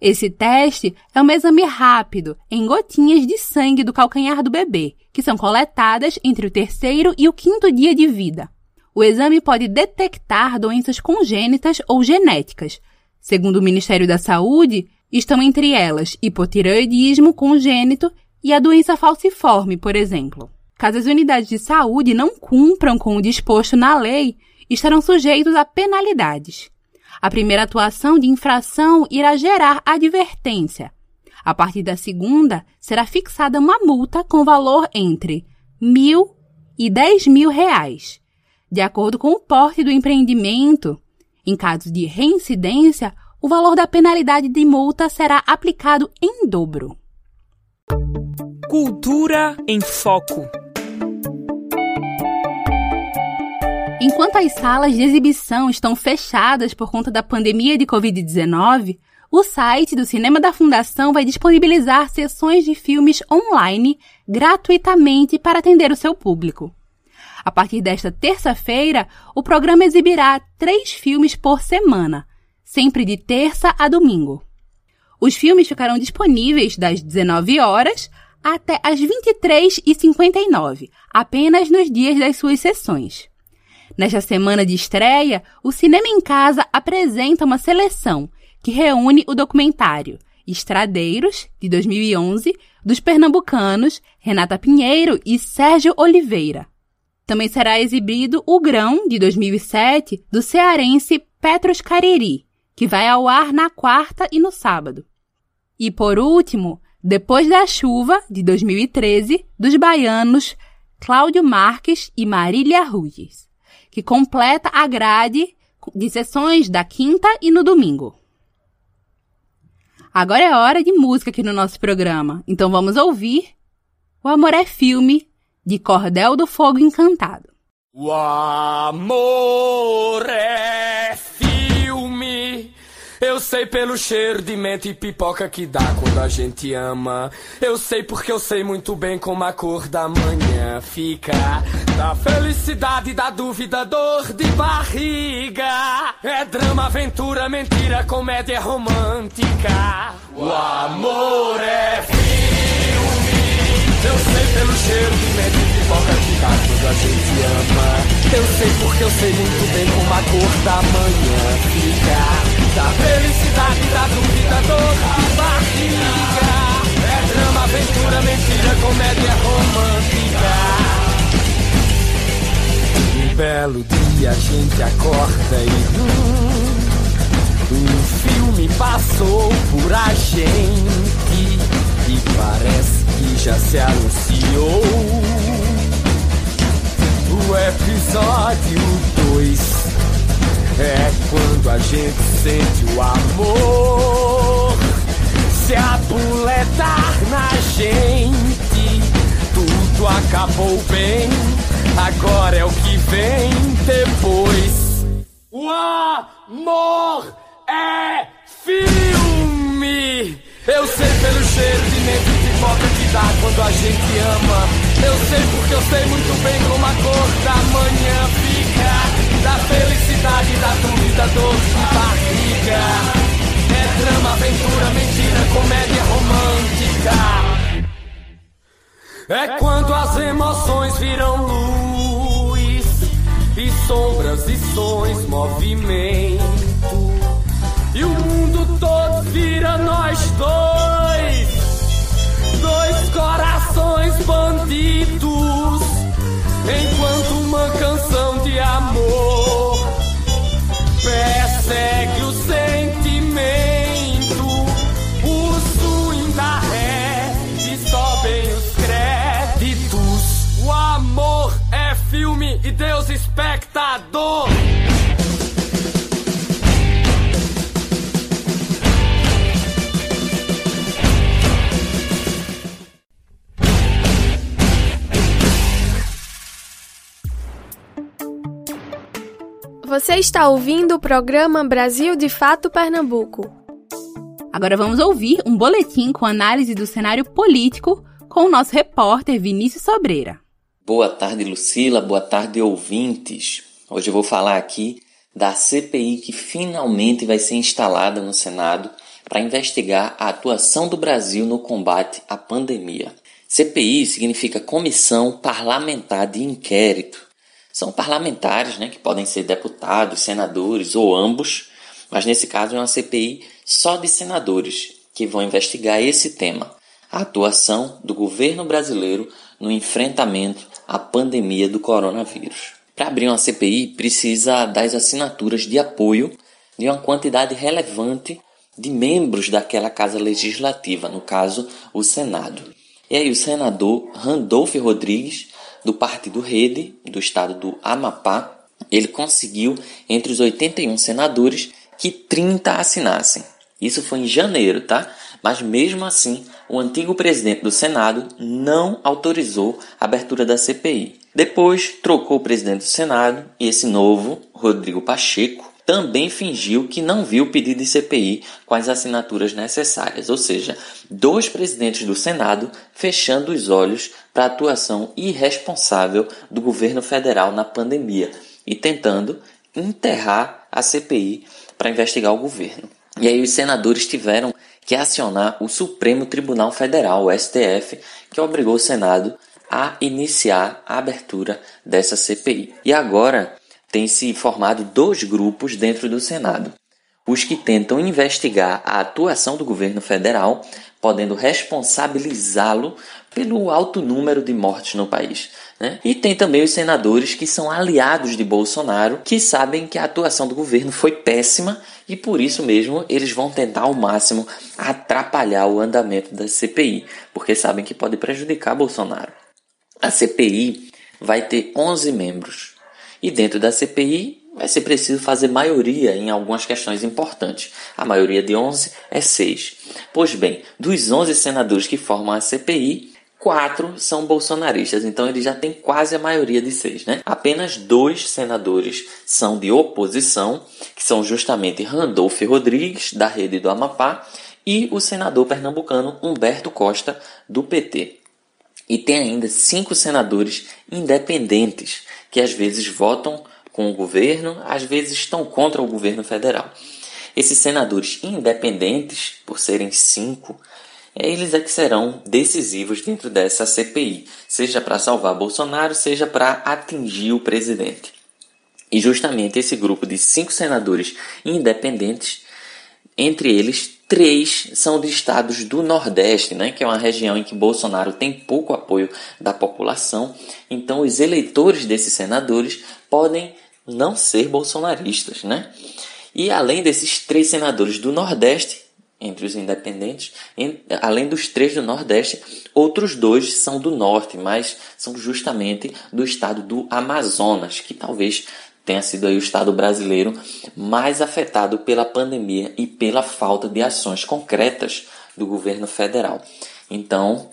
Esse teste é um exame rápido em gotinhas de sangue do calcanhar do bebê, que são coletadas entre o terceiro e o quinto dia de vida. O exame pode detectar doenças congênitas ou genéticas, Segundo o Ministério da Saúde, Estão entre elas hipotireoidismo congênito e a doença falciforme, por exemplo. Caso as unidades de saúde não cumpram com o disposto na lei, estarão sujeitos a penalidades. A primeira atuação de infração irá gerar advertência. A partir da segunda, será fixada uma multa com valor entre mil e dez mil reais. De acordo com o porte do empreendimento, em caso de reincidência, o valor da penalidade de multa será aplicado em dobro. Cultura em Foco. Enquanto as salas de exibição estão fechadas por conta da pandemia de Covid-19, o site do Cinema da Fundação vai disponibilizar sessões de filmes online gratuitamente para atender o seu público. A partir desta terça-feira, o programa exibirá três filmes por semana, sempre de terça a domingo. Os filmes ficarão disponíveis das 19 horas até as 23h59, apenas nos dias das suas sessões. Nesta semana de estreia, o Cinema em Casa apresenta uma seleção que reúne o documentário Estradeiros, de 2011, dos pernambucanos Renata Pinheiro e Sérgio Oliveira. Também será exibido O Grão, de 2007, do cearense Petros Cariri, que vai ao ar na quarta e no sábado. E por último, Depois da Chuva, de 2013, dos baianos Cláudio Marques e Marília Ruiz, que completa a grade de sessões da quinta e no domingo. Agora é hora de música aqui no nosso programa, então vamos ouvir O Amor é Filme, de Cordel do Fogo Encantado. O amor é filme. Eu sei pelo cheiro de menta e pipoca que dá quando a gente ama. Eu sei porque eu sei muito bem como a cor da manhã fica. Da felicidade, da dúvida, dor de barriga. É drama, aventura, mentira, comédia romântica. O amor é filme. Eu sei pelo cheiro de menta e pipoca que dá quando a gente ama. Eu sei porque eu sei muito bem como a cor da manhã fica. Da felicidade, da dúvida, dor de barriga. É drama, aventura, mentira, comédia romântica. Um belo dia a gente acorda e hum, um filme passou por a gente se anunciou. O episódio 2 é quando a gente sente o amor se apuletar na gente. Tudo acabou bem, agora é o que vem depois. O amor quando a gente ama. Eu sei porque eu sei muito bem como a cor da manhã fica. Da felicidade, da dúvida, dor de barriga. É drama, aventura, mentira, comédia romântica. É quando as emoções viram luz e sombras e sons, movimento. E o mundo todo vira nós dois corações bandidos. Enquanto uma canção de amor persegue o sentimento, o swing da ré e sobem os créditos. O amor é filme e Deus espectador. Você está ouvindo o programa Brasil de Fato Pernambuco. Agora vamos ouvir um boletim com análise do cenário político com o nosso repórter Vinícius Sobreira. Boa tarde, Lucila. Boa tarde, ouvintes. Hoje eu vou falar aqui da CPI que finalmente vai ser instalada no Senado para investigar a atuação do Brasil no combate à pandemia. CPI significa Comissão Parlamentar de Inquérito. São parlamentares, né, que podem ser deputados, senadores ou ambos, mas nesse caso é uma CPI só de senadores. que vão investigar esse tema: a atuação do governo brasileiro no enfrentamento à pandemia do coronavírus. Para abrir uma CPI, precisa das assinaturas de apoio de uma quantidade relevante de membros daquela casa legislativa, no caso, o Senado. E aí, o senador Randolph Rodrigues, do Partido Rede, do estado do Amapá, ele conseguiu, entre os 81 senadores, que 30 assinassem. Isso foi em janeiro, tá? Mas mesmo assim, o antigo presidente do Senado não autorizou a abertura da CPI. Depois trocou o presidente do Senado e esse novo, Rodrigo Pacheco, também fingiu que não viu o pedido de CPI com as assinaturas necessárias, ou seja, dois presidentes do Senado fechando os olhos para a atuação irresponsável do governo federal na pandemia e tentando enterrar a CPI para investigar o governo. E aí os senadores tiveram que acionar o Supremo Tribunal Federal, o STF, que obrigou o Senado a iniciar a abertura dessa CPI. E agora tem se formado dois grupos dentro do Senado. Os que tentam investigar a atuação do governo federal, podendo responsabilizá-lo pelo alto número de mortes no país. Né? E tem também os senadores que são aliados de Bolsonaro, que sabem que a atuação do governo foi péssima e por isso mesmo eles vão tentar ao máximo atrapalhar o andamento da CPI, porque sabem que pode prejudicar Bolsonaro. A CPI vai ter 11 membros. E dentro da CPI vai ser preciso fazer maioria em algumas questões importantes. A maioria de 11 é 6. Pois bem, dos 11 senadores que formam a CPI, quatro são bolsonaristas, então ele já tem quase a maioria de seis, né? Apenas dois senadores são de oposição, que são justamente Randolph Rodrigues, da Rede do Amapá, e o senador pernambucano Humberto Costa, do PT. E tem ainda cinco senadores independentes, que às vezes votam com o governo, às vezes estão contra o governo federal. Esses senadores independentes, por serem cinco, eles é que serão decisivos dentro dessa CPI, seja para salvar Bolsonaro, seja para atingir o presidente. E justamente esse grupo de cinco senadores independentes, entre eles três são de estados do Nordeste, né, que é uma região em que Bolsonaro tem pouco apoio da população. Então, os eleitores desses senadores podem não ser bolsonaristas, né? E além desses três senadores do Nordeste, entre os independentes, em, além dos três do Nordeste, outros dois são do Norte, mas são justamente do estado do Amazonas, que talvez tenha sido aí o estado brasileiro mais afetado pela pandemia e pela falta de ações concretas do governo federal. Então,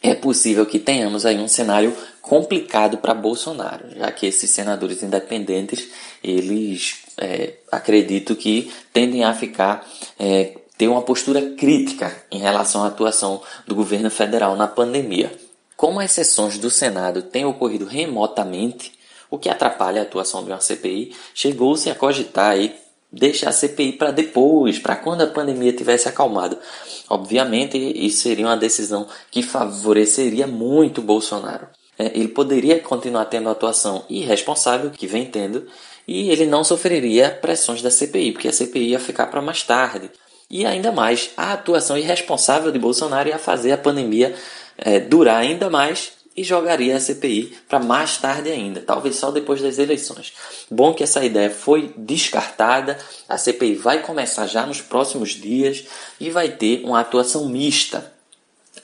é possível que tenhamos aí um cenário complicado para Bolsonaro, já que esses senadores independentes, eles é, acredito que tendem a ficar é, ter uma postura crítica em relação à atuação do governo federal na pandemia. Como as sessões do Senado têm ocorrido remotamente, o que atrapalha a atuação de uma CPI, chegou-se a cogitar aí deixar a CPI para depois, para quando a pandemia tivesse acalmado. Obviamente, isso seria uma decisão que favoreceria muito Bolsonaro. É, ele poderia continuar tendo a atuação irresponsável que vem tendo e ele não sofreria pressões da CPI, porque a CPI ia ficar para mais tarde. E ainda mais, a atuação irresponsável de Bolsonaro ia fazer a pandemia é, durar ainda mais e jogaria a CPI para mais tarde ainda, talvez só depois das eleições. Bom que essa ideia foi descartada, a CPI vai começar já nos próximos dias e vai ter uma atuação mista.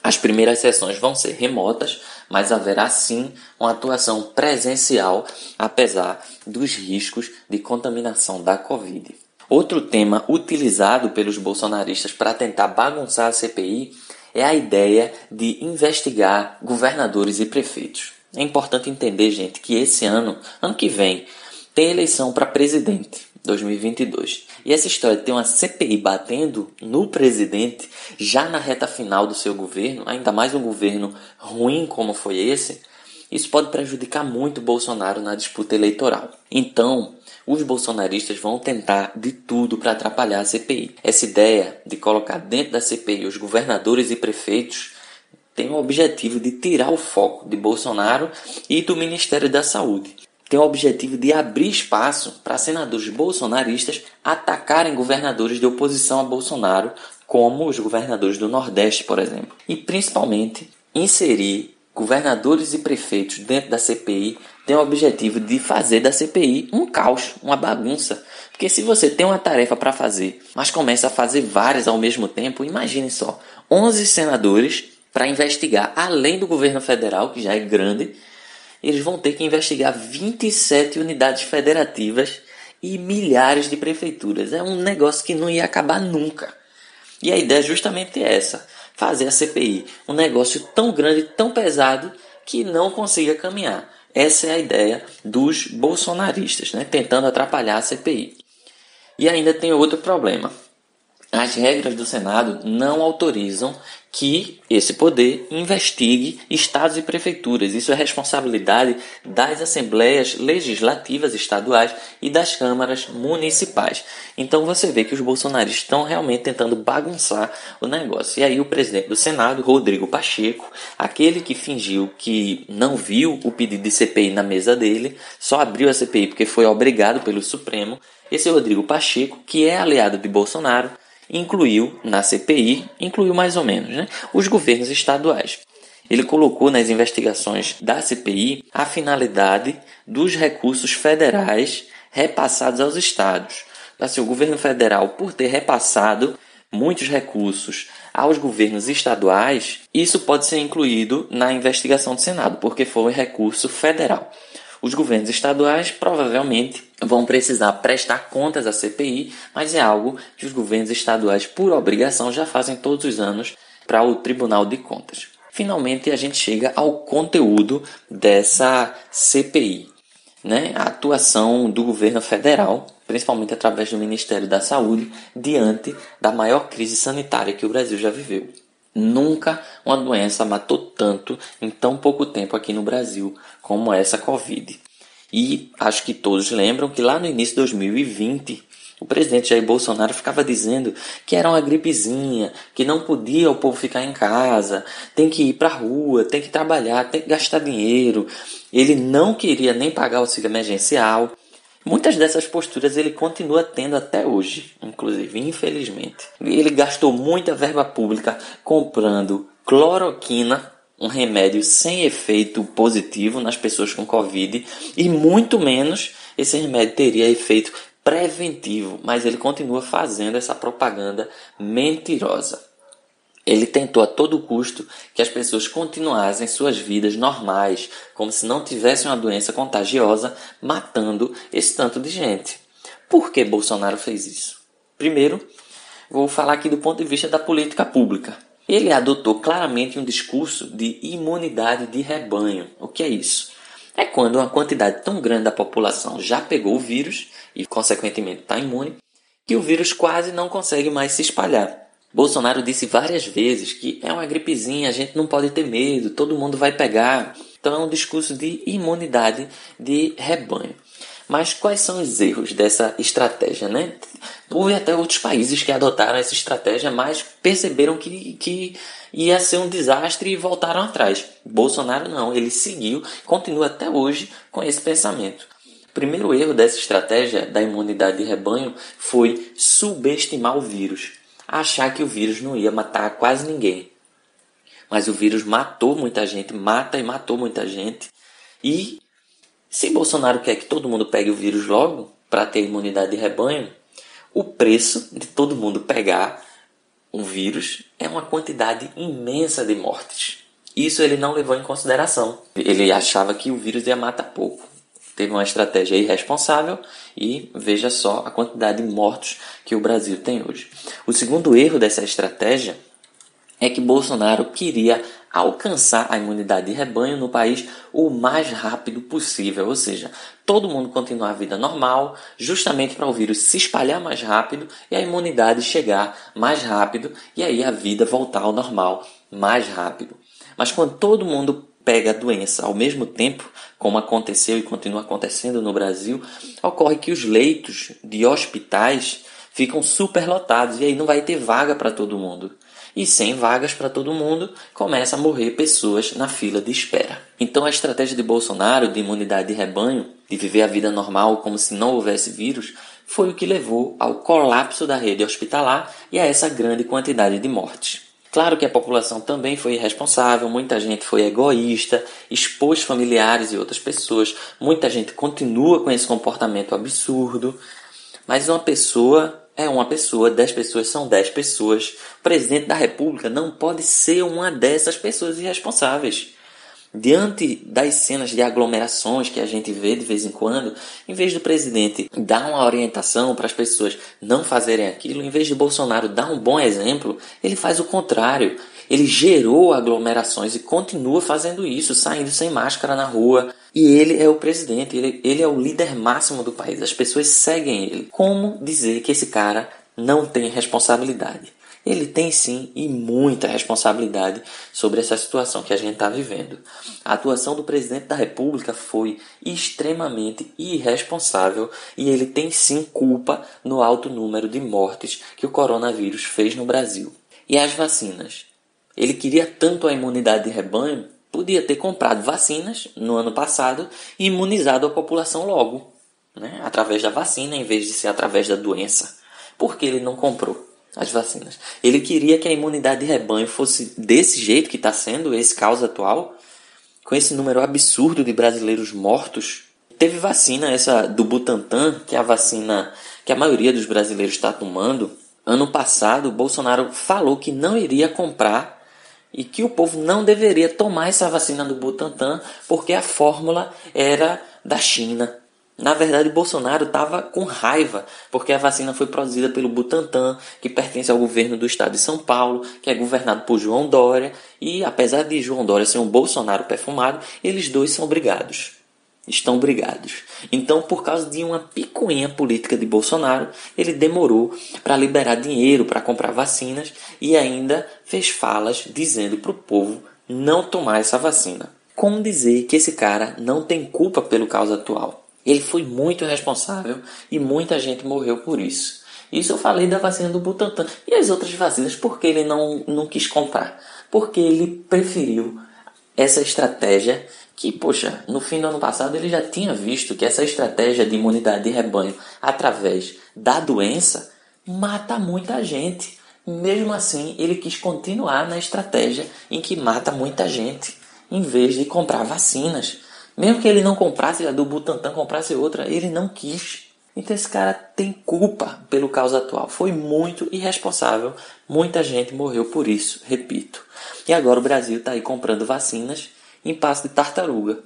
As primeiras sessões vão ser remotas, mas haverá sim uma atuação presencial, apesar dos riscos de contaminação da Covid. Outro tema utilizado pelos bolsonaristas para tentar bagunçar a CPI é a ideia de investigar governadores e prefeitos. É importante entender, gente, que esse ano, ano que vem, tem eleição para presidente, 2022. E essa história de ter uma CPI batendo no presidente já na reta final do seu governo, ainda mais um governo ruim como foi esse, isso pode prejudicar muito Bolsonaro na disputa eleitoral. Então, os bolsonaristas vão tentar de tudo para atrapalhar a CPI. Essa ideia de colocar dentro da CPI os governadores e prefeitos tem o objetivo de tirar o foco de Bolsonaro e do Ministério da Saúde. tem o objetivo de abrir espaço para senadores bolsonaristas atacarem governadores de oposição a Bolsonaro, como os governadores do Nordeste, por exemplo, e principalmente inserir governadores e prefeitos dentro da CPI tem o objetivo de fazer da CPI um caos, uma bagunça. Porque se você tem uma tarefa para fazer, mas começa a fazer várias ao mesmo tempo, imagine só, 11 senadores para investigar, além do governo federal, que já é grande, eles vão ter que investigar 27 unidades federativas e milhares de prefeituras. É um negócio que não ia acabar nunca. E a ideia é justamente essa: fazer a CPI um negócio tão grande, tão pesado, que não consiga caminhar. Essa é a ideia dos bolsonaristas, né? tentando atrapalhar a CPI. E ainda tem outro problema. As regras do Senado não autorizam que esse poder investigue estados e prefeituras. Isso é responsabilidade das assembleias legislativas estaduais e das câmaras municipais. Então você vê que os bolsonaristas estão realmente tentando bagunçar o negócio. E aí o presidente do Senado, Rodrigo Pacheco, aquele que fingiu que não viu o pedido de CPI na mesa dele, só abriu a CPI porque foi obrigado pelo Supremo. Esse Rodrigo Pacheco, que é aliado de Bolsonaro, incluiu na CPI, incluiu mais ou menos, né, os governos estaduais. Ele colocou nas investigações da CPI a finalidade dos recursos federais repassados aos estados. Assim, o governo federal, por ter repassado muitos recursos aos governos estaduais, isso pode ser incluído na investigação do Senado, porque foi um recurso federal. Os governos estaduais provavelmente vão precisar prestar contas à CPI, mas é algo que os governos estaduais, por obrigação, já fazem todos os anos para o Tribunal de Contas. Finalmente, a gente chega ao conteúdo dessa CPI. Né? A atuação do governo federal, principalmente através do Ministério da Saúde, diante da maior crise sanitária que o Brasil já viveu. Nunca uma doença matou tanto em tão pouco tempo aqui no Brasil como essa Covid. E acho que todos lembram que lá no início de 2020, o presidente Jair Bolsonaro ficava dizendo que era uma gripezinha, que não podia o povo ficar em casa, tem que ir para a rua, tem que trabalhar, tem que gastar dinheiro. Ele não queria nem pagar o auxílio emergencial. Muitas dessas posturas ele continua tendo até hoje, inclusive, infelizmente. Ele gastou muita verba pública comprando cloroquina, um remédio sem efeito positivo nas pessoas com Covid, e muito menos esse remédio teria efeito preventivo, mas ele continua fazendo essa propaganda mentirosa. Ele tentou a todo custo que as pessoas continuassem suas vidas normais, como se não tivessem uma doença contagiosa, matando esse tanto de gente. Por que Bolsonaro fez isso? Primeiro, vou falar aqui do ponto de vista da política pública. Ele adotou claramente um discurso de imunidade de rebanho. O que é isso? É quando uma quantidade tão grande da população já pegou o vírus e, consequentemente, está imune, que o vírus quase não consegue mais se espalhar. Bolsonaro disse várias vezes que é uma gripezinha, a gente não pode ter medo, todo mundo vai pegar. Então é um discurso de imunidade de rebanho. Mas quais são os erros dessa estratégia, né? Houve até outros países que adotaram essa estratégia, mas perceberam que, que ia ser um desastre e voltaram atrás. Bolsonaro não, ele seguiu, continua até hoje com esse pensamento. O primeiro erro dessa estratégia da imunidade de rebanho foi subestimar o vírus achar que o vírus não ia matar quase ninguém. Mas o vírus matou muita gente, mata e matou muita gente. E se Bolsonaro quer que todo mundo pegue o vírus logo, para ter imunidade de rebanho, o preço de todo mundo pegar um vírus é uma quantidade imensa de mortes. Isso ele não levou em consideração. Ele achava que o vírus ia matar pouco teve uma estratégia irresponsável e veja só a quantidade de mortos que o Brasil tem hoje. O segundo erro dessa estratégia é que Bolsonaro queria alcançar a imunidade de rebanho no país o mais rápido possível, ou seja, todo mundo continuar a vida normal, justamente para o vírus se espalhar mais rápido e a imunidade chegar mais rápido e aí a vida voltar ao normal mais rápido. Mas quando todo mundo pega a doença ao mesmo tempo, como aconteceu e continua acontecendo no Brasil, ocorre que os leitos de hospitais ficam super lotados e aí não vai ter vaga para todo mundo. E sem vagas para todo mundo, começa a morrer pessoas na fila de espera. Então a estratégia de Bolsonaro de imunidade de rebanho, de viver a vida normal como se não houvesse vírus, foi o que levou ao colapso da rede hospitalar e a essa grande quantidade de mortes. Claro que a população também foi irresponsável, muita gente foi egoísta, expôs familiares e outras pessoas, muita gente continua com esse comportamento absurdo, mas uma pessoa é uma pessoa, dez pessoas são dez pessoas. O presidente da República não pode ser uma dessas pessoas irresponsáveis diante das cenas de aglomerações que a gente vê de vez em quando, em vez do presidente dar uma orientação para as pessoas não fazerem aquilo, em vez de Bolsonaro dar um bom exemplo, ele faz o contrário. Ele gerou aglomerações e continua fazendo isso, saindo sem máscara na rua. E ele é o presidente, ele, ele é o líder máximo do país. As pessoas seguem ele. Como dizer que esse cara não tem responsabilidade? Ele tem sim e muita responsabilidade sobre essa situação que a gente está vivendo. A atuação do presidente da República foi extremamente irresponsável e ele tem sim culpa no alto número de mortes que o coronavírus fez no Brasil. E as vacinas? Ele queria tanto a imunidade de rebanho, podia ter comprado vacinas no ano passado e imunizado a população logo, né? através da vacina, em vez de ser através da doença. Por que ele não comprou? As vacinas. Ele queria que a imunidade de rebanho fosse desse jeito que está sendo, esse caos atual, com esse número absurdo de brasileiros mortos. Teve vacina essa do Butantan, que é a vacina que a maioria dos brasileiros está tomando. Ano passado, Bolsonaro falou que não iria comprar e que o povo não deveria tomar essa vacina do Butantan porque a fórmula era da China. Na verdade, Bolsonaro estava com raiva porque a vacina foi produzida pelo Butantan, que pertence ao governo do estado de São Paulo, que é governado por João Dória, e apesar de João Dória ser um Bolsonaro perfumado, eles dois são brigados. Estão brigados. Então, por causa de uma picuinha política de Bolsonaro, ele demorou para liberar dinheiro para comprar vacinas e ainda fez falas dizendo para o povo não tomar essa vacina. Como dizer que esse cara não tem culpa pelo caos atual? Ele foi muito responsável e muita gente morreu por isso. Isso eu falei da vacina do Butantan. E as outras vacinas, por que ele não, não quis comprar? Porque ele preferiu essa estratégia que, poxa, no fim do ano passado ele já tinha visto que essa estratégia de imunidade de rebanho através da doença mata muita gente. Mesmo assim, ele quis continuar na estratégia em que mata muita gente, em vez de comprar vacinas. Mesmo que ele não comprasse a do Butantan, comprasse outra, ele não quis. Então esse cara tem culpa pelo caos atual. Foi muito irresponsável. Muita gente morreu por isso, repito. E agora o Brasil está aí comprando vacinas em passo de tartaruga.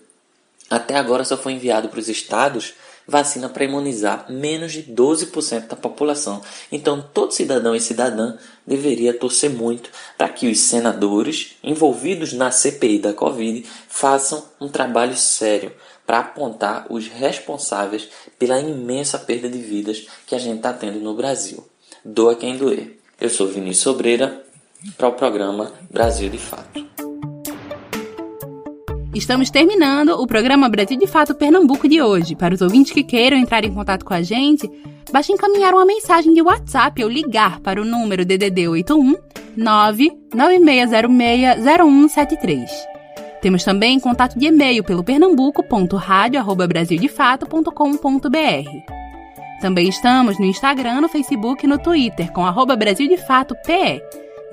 Até agora só foi enviado para os estados vacina para imunizar menos de 12% da população. Então, todo cidadão e cidadã deveria torcer muito para que os senadores envolvidos na CPI da Covid façam um trabalho sério para apontar os responsáveis pela imensa perda de vidas que a gente está tendo no Brasil. Doa quem doer. Eu sou Vinícius Sobreira para o programa Brasil de Fato. Estamos terminando o programa Brasil de Fato Pernambuco de hoje. Para os ouvintes que queiram entrar em contato com a gente, basta encaminhar uma mensagem de WhatsApp ou ligar para o número DDD 81 996060173. Temos também contato de e-mail pelo pernambuco.radio@brasildefato.com.br. Também estamos no Instagram, no Facebook e no Twitter com arroba Brasil de Fato PE.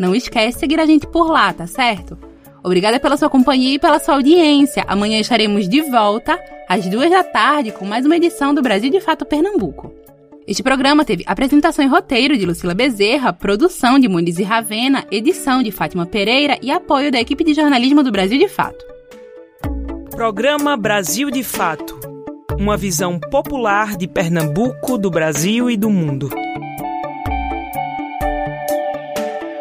Não esquece de seguir a gente por lá, tá certo? Obrigada pela sua companhia e pela sua audiência. Amanhã estaremos de volta às duas da tarde com mais uma edição do Brasil de Fato Pernambuco. Este programa teve apresentação e roteiro de Lucila Bezerra, produção de Muniz e Ravena, edição de Fátima Pereira e apoio da equipe de jornalismo do Brasil de Fato. Programa Brasil de Fato. Uma visão popular de Pernambuco, do Brasil e do mundo.